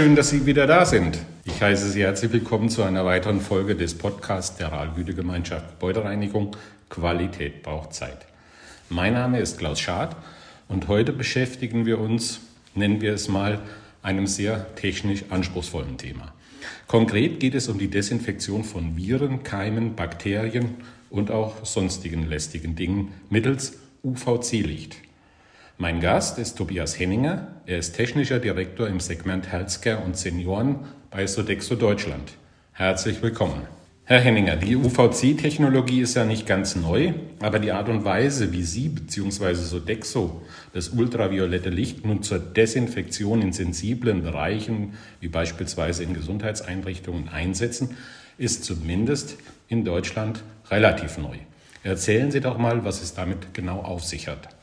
schön, dass Sie wieder da sind. Ich heiße Sie herzlich willkommen zu einer weiteren Folge des Podcasts der Rahlgütegemeinschaft Gebäudereinigung. Qualität braucht Zeit. Mein Name ist Klaus Schad und heute beschäftigen wir uns, nennen wir es mal, einem sehr technisch anspruchsvollen Thema. Konkret geht es um die Desinfektion von Viren, Keimen, Bakterien und auch sonstigen lästigen Dingen mittels UVC-Licht. Mein Gast ist Tobias Henninger. Er ist technischer Direktor im Segment Healthcare und Senioren bei Sodexo Deutschland. Herzlich willkommen. Herr Henninger, die UVC-Technologie ist ja nicht ganz neu, aber die Art und Weise, wie Sie bzw. Sodexo das ultraviolette Licht nun zur Desinfektion in sensiblen Bereichen, wie beispielsweise in Gesundheitseinrichtungen, einsetzen, ist zumindest in Deutschland relativ neu. Erzählen Sie doch mal, was es damit genau auf sich hat.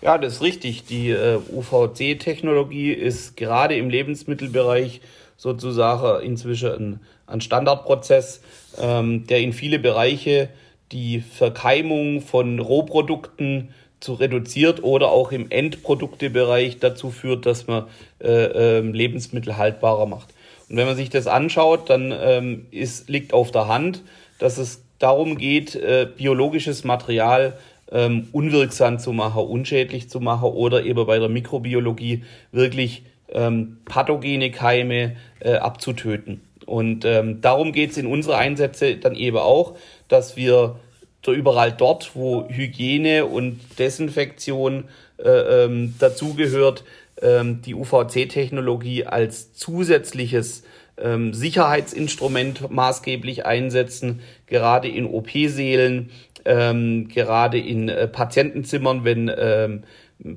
Ja, das ist richtig. Die äh, UVC-Technologie ist gerade im Lebensmittelbereich sozusagen inzwischen ein, Standardprozess, ähm, der in viele Bereiche die Verkeimung von Rohprodukten zu reduziert oder auch im Endproduktebereich dazu führt, dass man äh, äh, Lebensmittel haltbarer macht. Und wenn man sich das anschaut, dann ähm, ist, liegt auf der Hand, dass es darum geht, äh, biologisches Material ähm, unwirksam zu machen, unschädlich zu machen oder eben bei der Mikrobiologie wirklich ähm, pathogene Keime äh, abzutöten. Und ähm, darum geht es in unsere Einsätze dann eben auch, dass wir so überall dort, wo Hygiene und Desinfektion äh, ähm, dazugehört, ähm, die UVC-Technologie als zusätzliches ähm, Sicherheitsinstrument maßgeblich einsetzen, gerade in OP-Sälen, ähm, gerade in äh, Patientenzimmern, wenn ähm,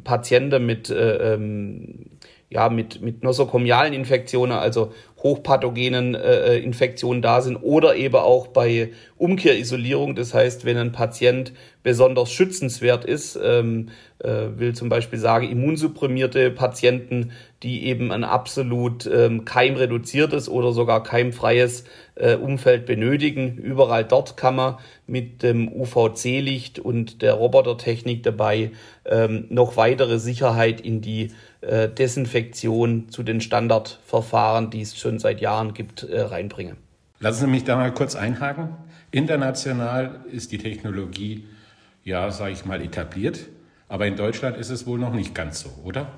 Patienten mit, äh, ähm, ja, mit, mit nosokomialen Infektionen, also hochpathogenen äh, äh, Infektionen da sind oder eben auch bei Umkehrisolierung. Das heißt, wenn ein Patient besonders schützenswert ist, ähm, äh, will zum Beispiel sagen, immunsupprimierte Patienten, die eben ein absolut ähm, keimreduziertes oder sogar keimfreies äh, Umfeld benötigen. Überall dort kann man mit dem UVC-Licht und der Robotertechnik dabei ähm, noch weitere Sicherheit in die äh, Desinfektion zu den Standardverfahren, die es schon seit Jahren gibt, äh, reinbringen. Lassen Sie mich da mal kurz einhaken. International ist die Technologie, ja, sage ich mal, etabliert. Aber in Deutschland ist es wohl noch nicht ganz so, oder?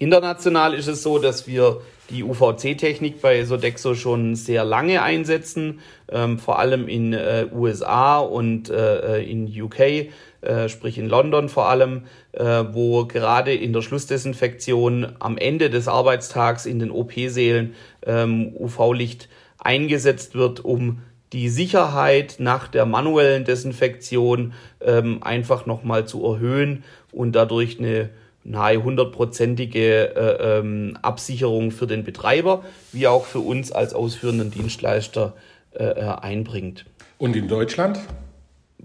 International ist es so, dass wir die UVC-Technik bei Sodexo schon sehr lange einsetzen, ähm, vor allem in äh, USA und äh, in UK, äh, sprich in London vor allem, äh, wo gerade in der Schlussdesinfektion am Ende des Arbeitstags in den OP-Sälen ähm, UV-Licht eingesetzt wird, um die Sicherheit nach der manuellen Desinfektion ähm, einfach nochmal zu erhöhen und dadurch eine nahe hundertprozentige äh, ähm, Absicherung für den Betreiber, wie auch für uns als ausführenden Dienstleister äh, äh, einbringt. Und in Deutschland?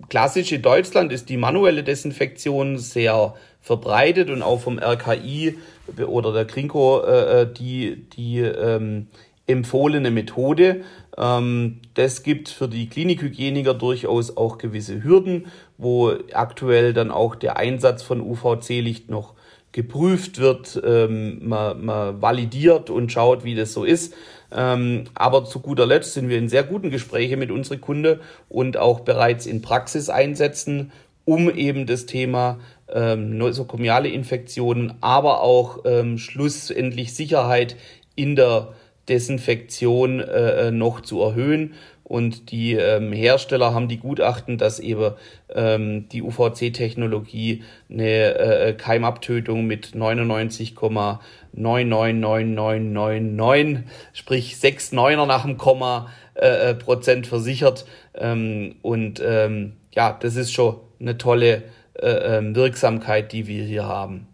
Klassisch in Deutschland ist die manuelle Desinfektion sehr verbreitet und auch vom RKI oder der Krinko äh, äh, die, die ähm, empfohlene Methode. Ähm, das gibt für die Klinikhygieniker durchaus auch gewisse Hürden, wo aktuell dann auch der Einsatz von UVC-Licht noch geprüft wird, ähm, man, man validiert und schaut, wie das so ist. Ähm, aber zu guter Letzt sind wir in sehr guten Gesprächen mit unseren Kunden und auch bereits in Praxis einsetzen, um eben das Thema ähm, nosokomiale Infektionen, aber auch ähm, schlussendlich Sicherheit in der Desinfektion äh, noch zu erhöhen. Und die ähm, Hersteller haben die Gutachten, dass eben ähm, die UVC-Technologie eine äh, Keimabtötung mit 99,999999, sprich 6 Neuner nach dem Komma äh, äh, Prozent versichert. Ähm, und ähm, ja, das ist schon eine tolle äh, ähm, Wirksamkeit, die wir hier haben.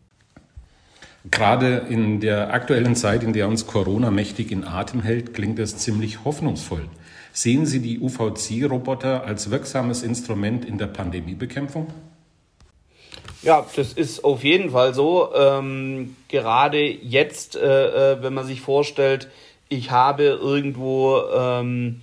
Gerade in der aktuellen Zeit, in der uns Corona mächtig in Atem hält, klingt das ziemlich hoffnungsvoll. Sehen Sie die UVC-Roboter als wirksames Instrument in der Pandemiebekämpfung? Ja, das ist auf jeden Fall so. Ähm, gerade jetzt, äh, äh wenn man sich vorstellt, ich habe irgendwo ähm,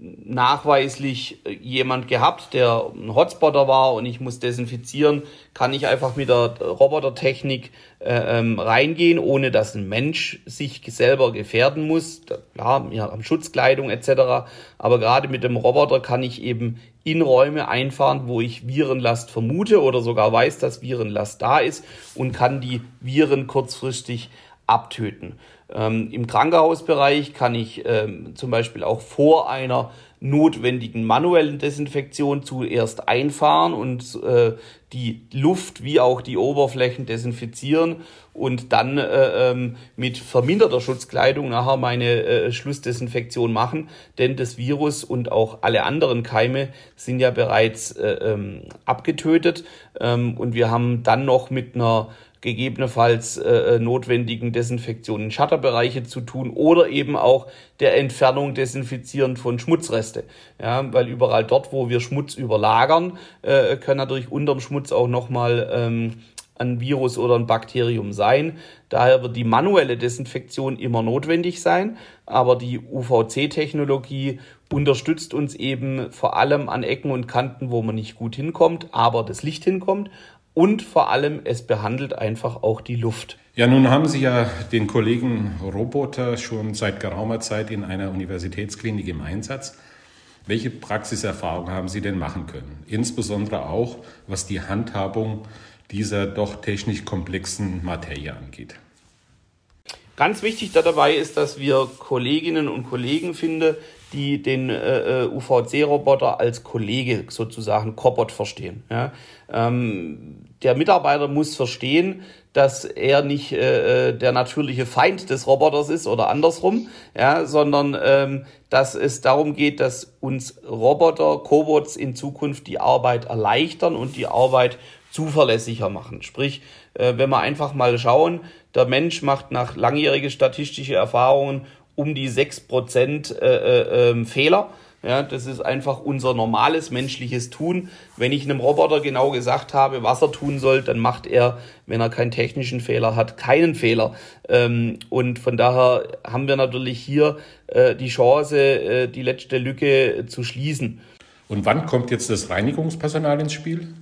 nachweislich äh, jemand gehabt, der ein Hotspotter war und ich muss desinfizieren, kann ich einfach mit der Robotertechnik äh, ähm, reingehen, ohne dass ein Mensch sich selber gefährden muss. Ja, wir haben Schutzkleidung etc. Aber gerade mit dem Roboter kann ich eben in Räume einfahren, wo ich Virenlast vermute oder sogar weiß, dass Virenlast da ist und kann die Viren kurzfristig abtöten. Ähm, Im Krankenhausbereich kann ich ähm, zum Beispiel auch vor einer notwendigen manuellen Desinfektion zuerst einfahren und äh, die Luft wie auch die Oberflächen desinfizieren und dann äh, ähm, mit verminderter Schutzkleidung nachher meine äh, Schlussdesinfektion machen, denn das Virus und auch alle anderen Keime sind ja bereits äh, ähm, abgetötet. Ähm, und wir haben dann noch mit einer gegebenenfalls äh, äh, notwendigen Desinfektionen in Shutterbereiche zu tun oder eben auch der Entfernung desinfizieren von Schmutzreste. Ja, weil überall dort, wo wir Schmutz überlagern, äh, kann natürlich unterm Schmutz auch nochmal ähm, ein Virus oder ein Bakterium sein. Daher wird die manuelle Desinfektion immer notwendig sein, aber die UVC-Technologie unterstützt uns eben vor allem an Ecken und Kanten, wo man nicht gut hinkommt, aber das Licht hinkommt und vor allem es behandelt einfach auch die Luft. Ja, nun haben Sie ja den Kollegen Roboter schon seit geraumer Zeit in einer Universitätsklinik im Einsatz. Welche Praxiserfahrung haben Sie denn machen können? Insbesondere auch, was die Handhabung dieser doch technisch komplexen Materie angeht. Ganz wichtig dabei ist, dass wir Kolleginnen und Kollegen finden, die den äh, äh UVC-Roboter als Kollege sozusagen Cobot verstehen. Ja? Ähm, der Mitarbeiter muss verstehen, dass er nicht äh, äh, der natürliche Feind des Roboters ist oder andersrum, ja, sondern ähm, dass es darum geht, dass uns Roboter, Cobots in Zukunft die Arbeit erleichtern und die Arbeit zuverlässiger machen. Sprich, äh, wenn wir einfach mal schauen, der Mensch macht nach langjährigen statistischen Erfahrungen um die 6% äh, äh, ähm, Fehler. Ja, das ist einfach unser normales menschliches Tun. Wenn ich einem Roboter genau gesagt habe, was er tun soll, dann macht er, wenn er keinen technischen Fehler hat, keinen Fehler. Ähm, und von daher haben wir natürlich hier äh, die Chance, äh, die letzte Lücke zu schließen. Und wann kommt jetzt das Reinigungspersonal ins Spiel?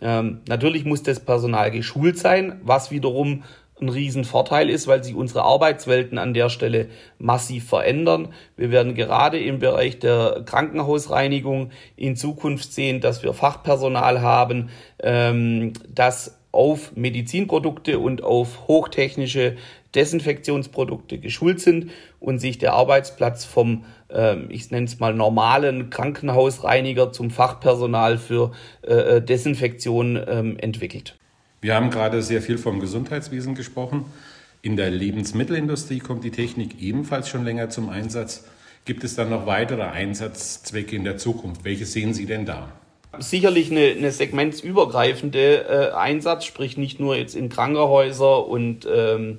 Ähm, natürlich muss das Personal geschult sein, was wiederum ein Riesenvorteil ist, weil sich unsere Arbeitswelten an der Stelle massiv verändern. Wir werden gerade im Bereich der Krankenhausreinigung in Zukunft sehen, dass wir Fachpersonal haben, ähm, das auf Medizinprodukte und auf hochtechnische Desinfektionsprodukte geschult sind und sich der Arbeitsplatz vom, ähm, ich nenne es mal, normalen Krankenhausreiniger zum Fachpersonal für äh, Desinfektion ähm, entwickelt. Wir haben gerade sehr viel vom Gesundheitswesen gesprochen. In der Lebensmittelindustrie kommt die Technik ebenfalls schon länger zum Einsatz. Gibt es dann noch weitere Einsatzzwecke in der Zukunft? Welche sehen Sie denn da? Sicherlich eine, eine segmentsübergreifende äh, Einsatz, sprich nicht nur jetzt in Krankenhäuser und ähm,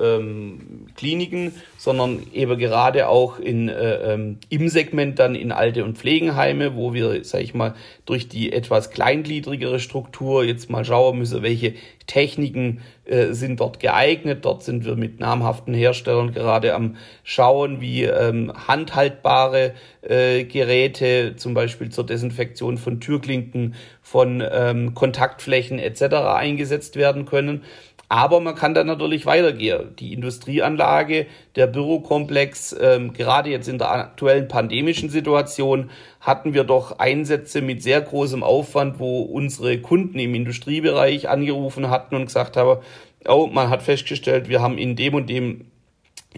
ähm, Kliniken, sondern eben gerade auch in, äh, ähm, im Segment dann in Alte- und Pflegenheime, wo wir, sag ich mal, durch die etwas kleingliedrigere Struktur jetzt mal schauen müssen, welche Techniken äh, sind dort geeignet. Dort sind wir mit namhaften Herstellern gerade am Schauen, wie ähm, handhaltbare äh, Geräte, zum Beispiel zur Desinfektion von Türklinken, von ähm, Kontaktflächen etc. eingesetzt werden können. Aber man kann dann natürlich weitergehen. Die Industrieanlage, der Bürokomplex, ähm, gerade jetzt in der aktuellen pandemischen Situation, hatten wir doch Einsätze mit sehr großem Aufwand, wo unsere Kunden im Industriebereich angerufen hatten und gesagt haben, oh, man hat festgestellt, wir haben in dem und dem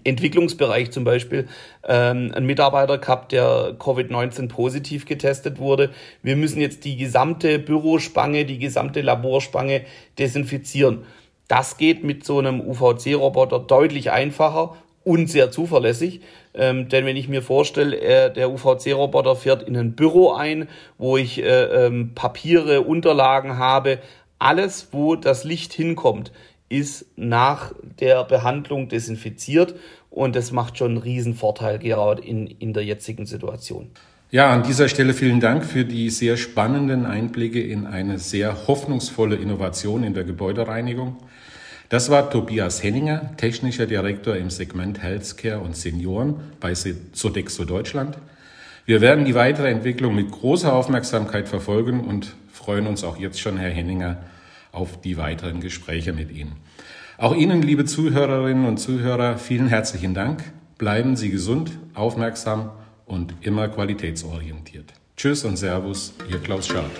Entwicklungsbereich zum Beispiel ähm, einen Mitarbeiter gehabt, der Covid-19 positiv getestet wurde. Wir müssen jetzt die gesamte Bürospange, die gesamte Laborspange desinfizieren. Das geht mit so einem UVC-Roboter deutlich einfacher und sehr zuverlässig. Ähm, denn wenn ich mir vorstelle, äh, der UVC-Roboter fährt in ein Büro ein, wo ich äh, ähm, Papiere, Unterlagen habe, alles, wo das Licht hinkommt, ist nach der Behandlung desinfiziert und das macht schon einen riesen Vorteil gerade in, in der jetzigen Situation. Ja, an dieser Stelle vielen Dank für die sehr spannenden Einblicke in eine sehr hoffnungsvolle Innovation in der Gebäudereinigung. Das war Tobias Henninger, technischer Direktor im Segment Healthcare und Senioren bei Sodexo Deutschland. Wir werden die weitere Entwicklung mit großer Aufmerksamkeit verfolgen und freuen uns auch jetzt schon, Herr Henninger, auf die weiteren Gespräche mit Ihnen. Auch Ihnen, liebe Zuhörerinnen und Zuhörer, vielen herzlichen Dank. Bleiben Sie gesund, aufmerksam und immer qualitätsorientiert. Tschüss und Servus, Ihr Klaus Schad.